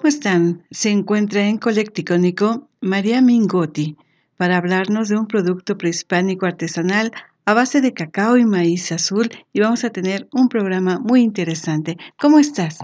¿Cómo están? Se encuentra en Colecticónico María Mingotti para hablarnos de un producto prehispánico artesanal a base de cacao y maíz azul y vamos a tener un programa muy interesante. ¿Cómo estás?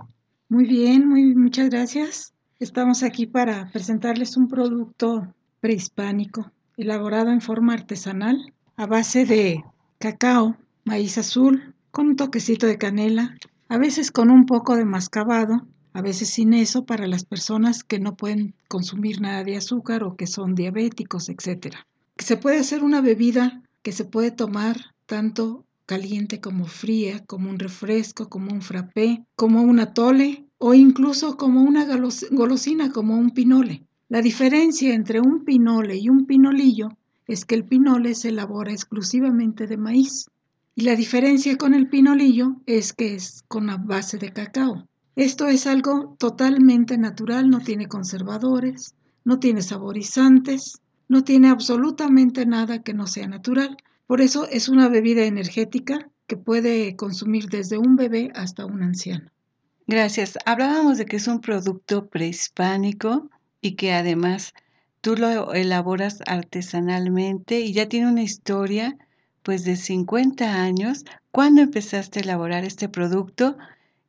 Muy bien, muy muchas gracias. Estamos aquí para presentarles un producto prehispánico elaborado en forma artesanal a base de cacao, maíz azul, con un toquecito de canela, a veces con un poco de mascabado a veces sin eso para las personas que no pueden consumir nada de azúcar o que son diabéticos, etc. Se puede hacer una bebida que se puede tomar tanto caliente como fría, como un refresco, como un frappé, como un atole o incluso como una golosina, como un pinole. La diferencia entre un pinole y un pinolillo es que el pinole se elabora exclusivamente de maíz y la diferencia con el pinolillo es que es con la base de cacao. Esto es algo totalmente natural, no tiene conservadores, no tiene saborizantes, no tiene absolutamente nada que no sea natural. Por eso es una bebida energética que puede consumir desde un bebé hasta un anciano. Gracias. Hablábamos de que es un producto prehispánico y que además tú lo elaboras artesanalmente y ya tiene una historia pues de 50 años. ¿Cuándo empezaste a elaborar este producto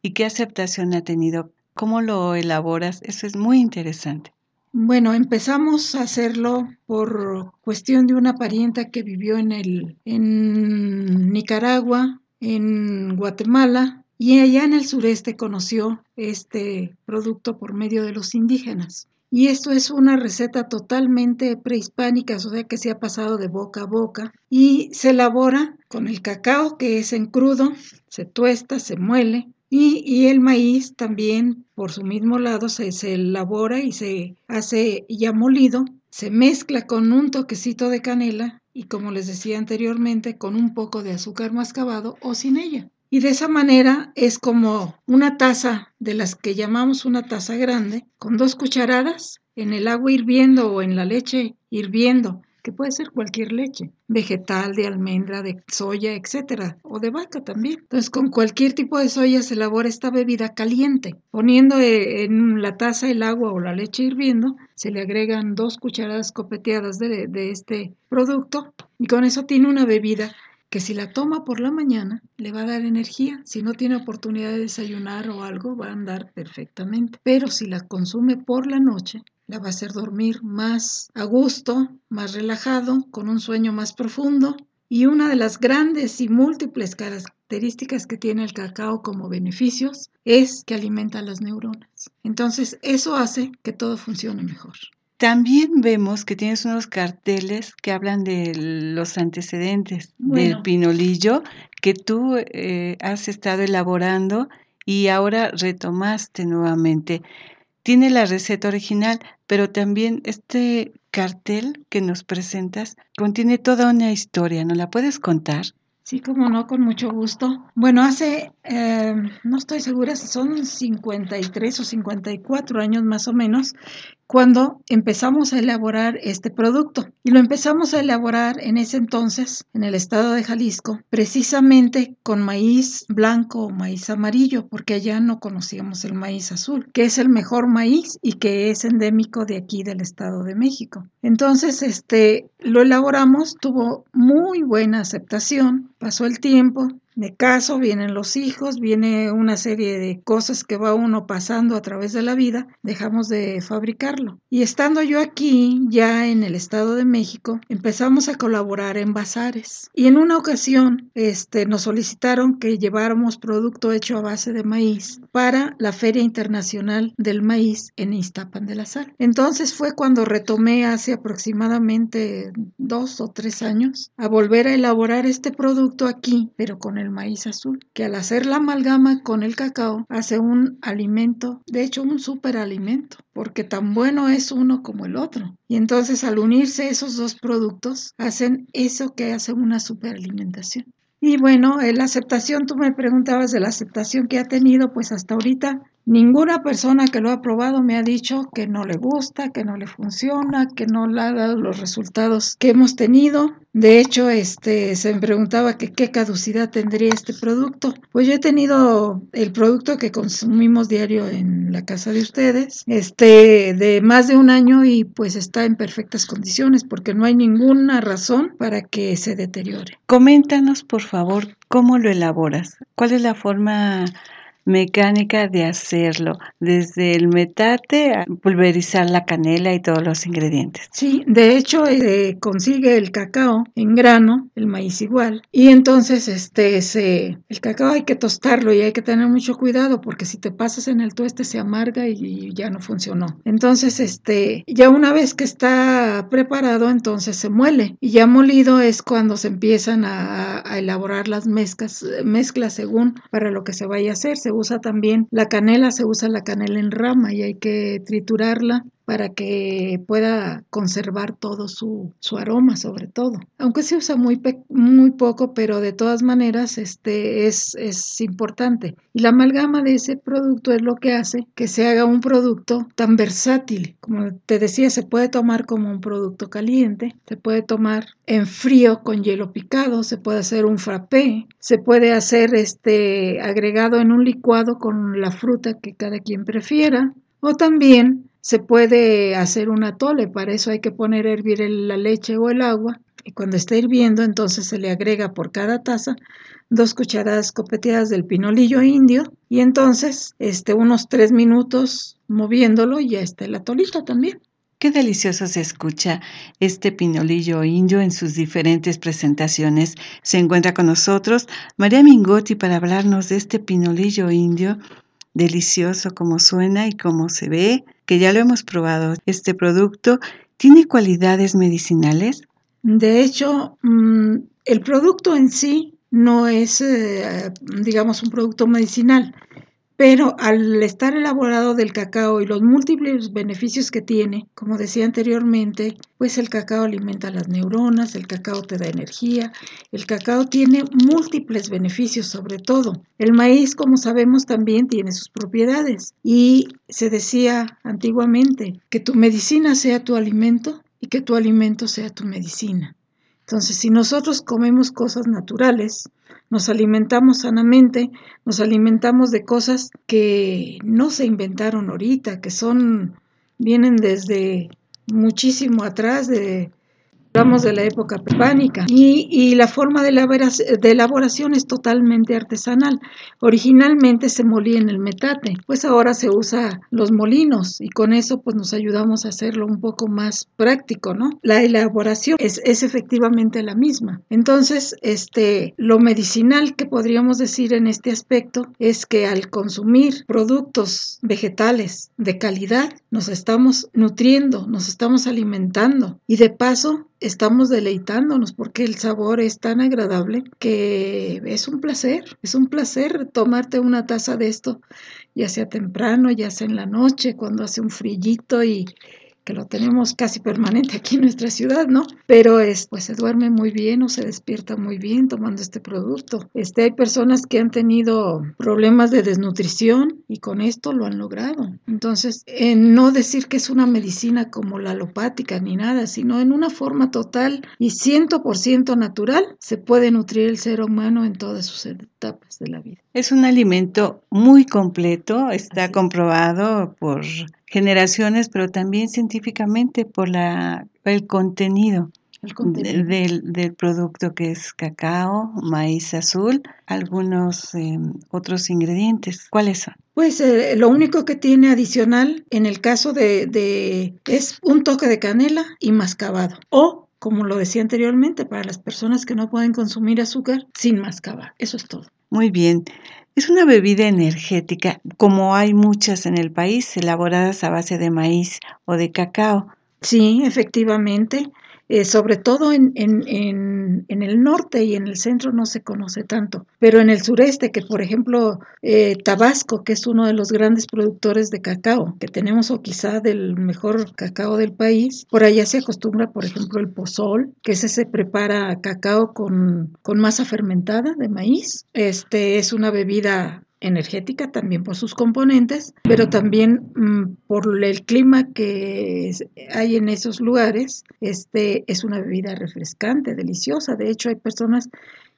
y qué aceptación ha tenido. ¿Cómo lo elaboras? Eso es muy interesante. Bueno, empezamos a hacerlo por cuestión de una parienta que vivió en, el, en Nicaragua, en Guatemala, y allá en el sureste conoció este producto por medio de los indígenas. Y esto es una receta totalmente prehispánica, o sea que se ha pasado de boca a boca y se elabora con el cacao que es en crudo, se tuesta, se muele, y, el maíz también, por su mismo lado, se, se elabora y se hace ya molido, se mezcla con un toquecito de canela y, como les decía anteriormente, con un poco de azúcar mascabado o sin ella. Y de esa manera es como una taza de las que llamamos una taza grande, con dos cucharadas en el agua hirviendo o en la leche hirviendo puede ser cualquier leche, vegetal, de almendra, de soya, etcétera, o de vaca también. Entonces, con cualquier tipo de soya se elabora esta bebida caliente. Poniendo eh, en la taza el agua o la leche hirviendo, se le agregan dos cucharadas copeteadas de este producto y con eso tiene una bebida que si la toma por la mañana le va a dar energía, si no tiene oportunidad de desayunar o algo va a andar perfectamente, pero si la consume por la noche la va a hacer dormir más a gusto, más relajado, con un sueño más profundo. Y una de las grandes y múltiples características que tiene el cacao como beneficios es que alimenta las neuronas. Entonces, eso hace que todo funcione mejor. También vemos que tienes unos carteles que hablan de los antecedentes del pinolillo que tú eh, has estado elaborando y ahora retomaste nuevamente tiene la receta original, pero también este cartel que nos presentas contiene toda una historia. ¿No la puedes contar? Sí, como no, con mucho gusto. Bueno, hace, eh, no estoy segura si son 53 o 54 años más o menos, cuando empezamos a elaborar este producto. Y lo empezamos a elaborar en ese entonces, en el estado de Jalisco, precisamente con maíz blanco o maíz amarillo, porque allá no conocíamos el maíz azul, que es el mejor maíz y que es endémico de aquí del estado de México. Entonces, este, lo elaboramos, tuvo muy buena aceptación, pasó el tiempo, de caso, vienen los hijos, viene una serie de cosas que va uno pasando a través de la vida, dejamos de fabricarlo. Y estando yo aquí, ya en el Estado de México, empezamos a colaborar en bazares. Y en una ocasión, este, nos solicitaron que lleváramos producto hecho a base de maíz para la Feria Internacional del Maíz en Iztapan de la Sal. Entonces fue cuando retomé hace aproximadamente dos o tres años a volver a elaborar este producto aquí, pero con el el maíz azul, que al hacer la amalgama con el cacao hace un alimento, de hecho un superalimento, porque tan bueno es uno como el otro. Y entonces al unirse esos dos productos hacen eso que hace una superalimentación. Y bueno, la aceptación, tú me preguntabas de la aceptación que ha tenido, pues hasta ahorita Ninguna persona que lo ha probado me ha dicho que no le gusta, que no le funciona, que no le ha dado los resultados que hemos tenido. De hecho, este se me preguntaba que qué caducidad tendría este producto. Pues yo he tenido el producto que consumimos diario en la casa de ustedes, este de más de un año y pues está en perfectas condiciones porque no hay ninguna razón para que se deteriore. Coméntanos, por favor, cómo lo elaboras. ¿Cuál es la forma mecánica de hacerlo, desde el metate a pulverizar la canela y todos los ingredientes. Sí, de hecho eh, consigue el cacao en grano, el maíz igual, y entonces este se el cacao hay que tostarlo y hay que tener mucho cuidado porque si te pasas en el tueste se amarga y, ya no funcionó. Entonces este ya una vez que está preparado entonces se muele y ya molido es cuando se empiezan a, elaborar las mezclas mezclas según para lo que se vaya a hacer usa también la canela, se usa la canela en rama y hay que triturarla para que pueda conservar todo su, su, aroma sobre todo. Aunque se usa muy, muy poco, pero de todas maneras este, es, es importante. Y la amalgama de ese producto es lo que hace que se haga un producto tan versátil. Como te decía, se puede tomar como un producto caliente, se puede tomar en frío con hielo picado, se puede hacer un frappé, se puede hacer este agregado en un licuado con la fruta que cada quien prefiera. O también se puede hacer un atole, para eso hay que poner a hervir la leche o el agua y cuando está hirviendo entonces se le agrega por cada taza dos cucharadas copeteadas del pinolillo indio y entonces este, unos tres minutos moviéndolo y ya está el atolito también. Qué delicioso se escucha este pinolillo indio en sus diferentes presentaciones. Se encuentra con nosotros María Mingotti para hablarnos de este pinolillo indio delicioso como suena y como se ve, que ya lo hemos probado. Este producto tiene cualidades medicinales. De hecho, mm, el producto en sí no es, eh, digamos, un producto medicinal. Pero al estar elaborado del cacao y los múltiples beneficios que tiene, como decía anteriormente, pues el cacao alimenta las neuronas, el cacao te da energía, el cacao tiene múltiples beneficios sobre todo. El maíz, como sabemos, también tiene sus propiedades y se decía antiguamente que tu medicina sea tu alimento y que tu alimento sea tu medicina. Entonces, si nosotros comemos cosas naturales, nos alimentamos sanamente, nos alimentamos de cosas que no se inventaron ahorita, que son, vienen desde muchísimo atrás de Hablamos de la época prepánica y, la forma de, de, elaboración es totalmente artesanal. Originalmente se molía en el metate, pues ahora se usa los molinos y con eso pues nos ayudamos a hacerlo un poco más práctico, ¿no? La elaboración es, es efectivamente la misma. Entonces, este, lo medicinal que podríamos decir en este aspecto es que al consumir productos vegetales de calidad, nos estamos nutriendo, nos estamos alimentando y de paso estamos deleitándonos porque el sabor es tan agradable que es un placer, es un placer tomarte una taza de esto, ya sea temprano, ya sea en la noche, cuando hace un frillito y que lo tenemos casi permanente aquí en nuestra ciudad, ¿no? Pero es, pues se duerme muy bien o se despierta muy bien tomando este producto. Este, hay personas que han tenido problemas de desnutrición y con esto lo han logrado. Entonces, en no decir que es una medicina como la alopática ni nada, sino en una forma total y 100% natural, se puede nutrir el ser humano en todas sus etapas de la vida. Es un alimento muy completo, está comprobado por generaciones, pero también científicamente por la, el contenido. Del, producto que es cacao, maíz azul, algunos em, otros ingredientes. ¿Cuáles son? Pues eh, lo único que tiene adicional en el caso de, de es un toque de canela y mascabado o como lo decía anteriormente, para las personas que no pueden consumir azúcar sin mascabar. Eso es todo. Muy bien. Es una bebida energética, como hay muchas en el país, elaboradas a base de maíz o de cacao. Sí, efectivamente. Eh, sobre todo en, en, en, en, el norte y en el centro no se conoce tanto, pero en el sureste, que por ejemplo eh, Tabasco, que es uno de los grandes productores de cacao que tenemos o quizá del mejor cacao del país, por allá se acostumbra, por ejemplo, el pozol, que ese se prepara cacao con, con masa fermentada de maíz. Este es una bebida energética también por sus componentes, pero también mm, por el clima que hay en esos lugares, este es una bebida refrescante, deliciosa. De hecho, hay personas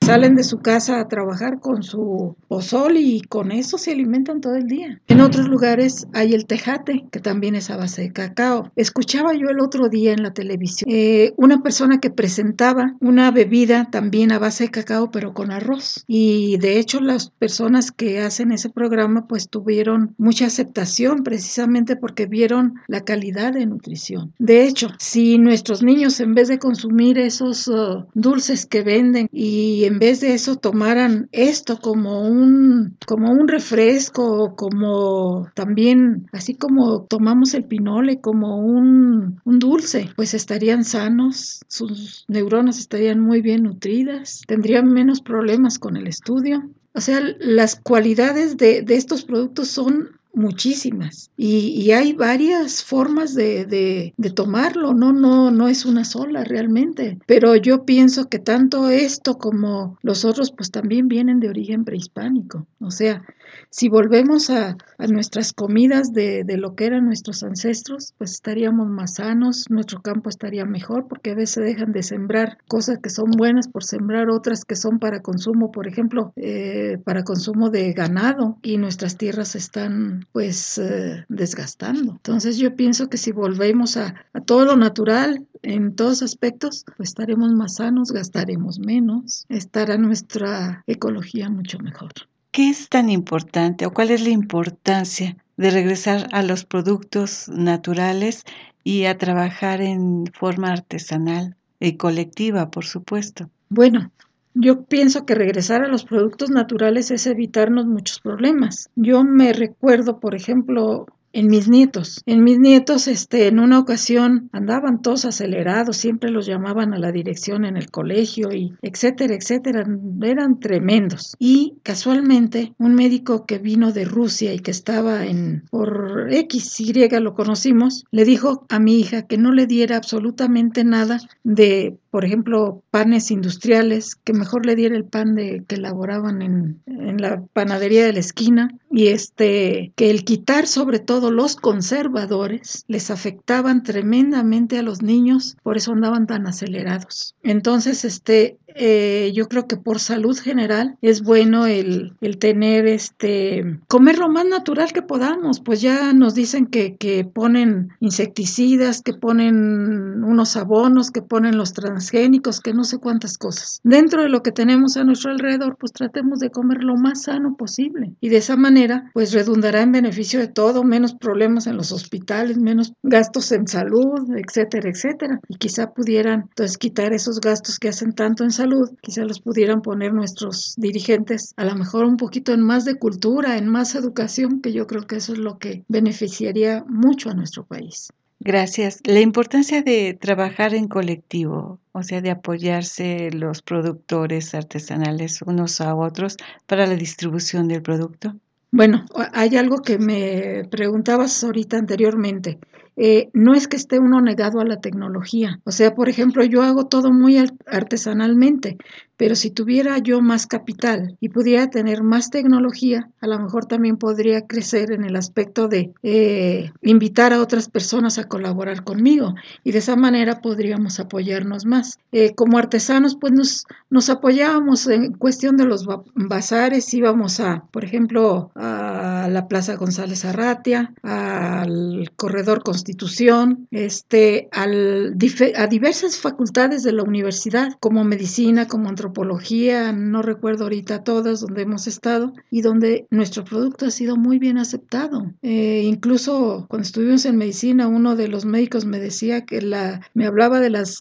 Salen de su casa a trabajar con su pozol y con eso se alimentan todo el día. En otros lugares hay el tejate, que también es a base de cacao. Escuchaba yo el otro día en la televisión eh, una persona que presentaba una bebida también a base de cacao, pero con arroz. Y de hecho las personas que hacen ese programa pues tuvieron mucha aceptación precisamente porque vieron la calidad de nutrición. De hecho, si nuestros niños en vez de consumir esos uh, dulces que venden y en vez de eso tomaran esto como un, como un refresco, como también, así como tomamos el pinole como un, un dulce, pues estarían sanos, sus neuronas estarían muy bien nutridas, tendrían menos problemas con el estudio. O sea, las cualidades de, de estos productos son muchísimas. Y, hay varias formas de, de, tomarlo, no, no, no es una sola realmente, pero yo pienso que tanto esto como los otros pues también vienen de origen prehispánico, o sea, si volvemos a, nuestras comidas de, lo que eran nuestros ancestros, pues estaríamos más sanos, nuestro campo estaría mejor, porque a veces dejan de sembrar cosas que son buenas por sembrar otras que son para consumo, por ejemplo, eh, para consumo de ganado, y nuestras tierras están pues eh, desgastando. Entonces yo pienso que si volvemos a, todo lo natural, en todos aspectos, pues estaremos más sanos, gastaremos menos, estará nuestra ecología mucho mejor. ¿Qué es tan importante o cuál es la importancia de regresar a los productos naturales y a trabajar en forma artesanal y colectiva, por supuesto? Bueno, yo pienso que regresar a los productos naturales es evitarnos muchos problemas. Yo me recuerdo, por ejemplo, en mis nietos. En mis nietos, este, en una ocasión andaban todos acelerados, siempre los llamaban a la dirección en el colegio y etcétera, etcétera, eran tremendos. Y casualmente, un médico que vino de Rusia y que estaba en por X, Y lo conocimos, le dijo a mi hija que no le diera absolutamente nada de por ejemplo, panes industriales, que mejor le diera el pan de que elaboraban en, en, la panadería de la esquina, y este, que el quitar sobre todo los conservadores les afectaban tremendamente a los niños, por eso andaban tan acelerados. Entonces, este, eh, yo creo que por salud general es bueno el, el, tener este comer lo más natural que podamos. Pues ya nos dicen que, que ponen insecticidas que ponen unos abonos que ponen los transgénicos que no sé cuántas cosas. Dentro de lo que tenemos a nuestro alrededor pues tratemos de comer lo más sano posible. Y de esa manera pues redundará en beneficio de todo menos problemas en los hospitales menos gastos en salud etcétera etcétera. Y quizá pudieran entonces quitar esos gastos que hacen tanto en salud, quizá los pudieran poner nuestros dirigentes a lo mejor un poquito en más de cultura, en más educación, que yo creo que eso es lo que beneficiaría mucho a nuestro país. Gracias. La importancia de trabajar en colectivo, o sea, de apoyarse los productores artesanales unos a otros para la distribución del producto. Bueno, hay algo que me preguntabas ahorita anteriormente. Eh, no es que esté uno negado a la tecnología. O sea, por ejemplo, yo hago todo muy artesanalmente, pero si tuviera yo más capital y pudiera tener más tecnología, a lo mejor también podría crecer en el aspecto de eh, invitar a otras personas a colaborar conmigo y de esa manera podríamos apoyarnos más. Eh, como artesanos, pues nos, nos apoyábamos en cuestión de los bazares, íbamos a, por ejemplo, a la Plaza González Arratia, al Corredor Constitución, este, al, a diversas facultades de la universidad, como medicina, como antropología, no recuerdo ahorita todas donde hemos estado y donde nuestro producto ha sido muy bien aceptado. Eh, incluso cuando estuvimos en medicina, uno de los médicos me decía que la, me hablaba de las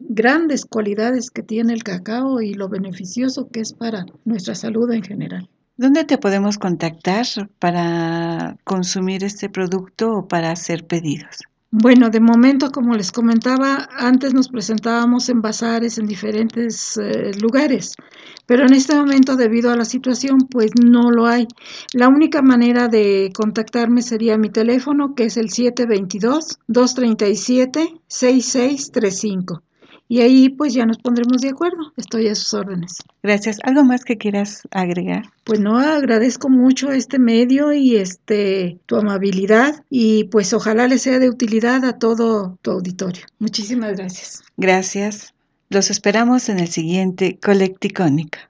grandes cualidades que tiene el cacao y lo beneficioso que es para nuestra salud en general. ¿Dónde te podemos contactar para consumir este producto o para hacer pedidos? Bueno, de momento, como les comentaba, antes nos presentábamos en bazares en diferentes eh, lugares, pero en este momento, debido a la situación, pues no lo hay. La única manera de contactarme sería mi teléfono, que es el 722-237-6635 y ahí pues ya nos pondremos de acuerdo. Estoy a sus órdenes. Gracias. ¿Algo más que quieras agregar? Pues no, agradezco mucho este medio y este tu amabilidad y pues ojalá le sea de utilidad a todo tu auditorio. Muchísimas gracias. Gracias. Los esperamos en el siguiente Colecticónica.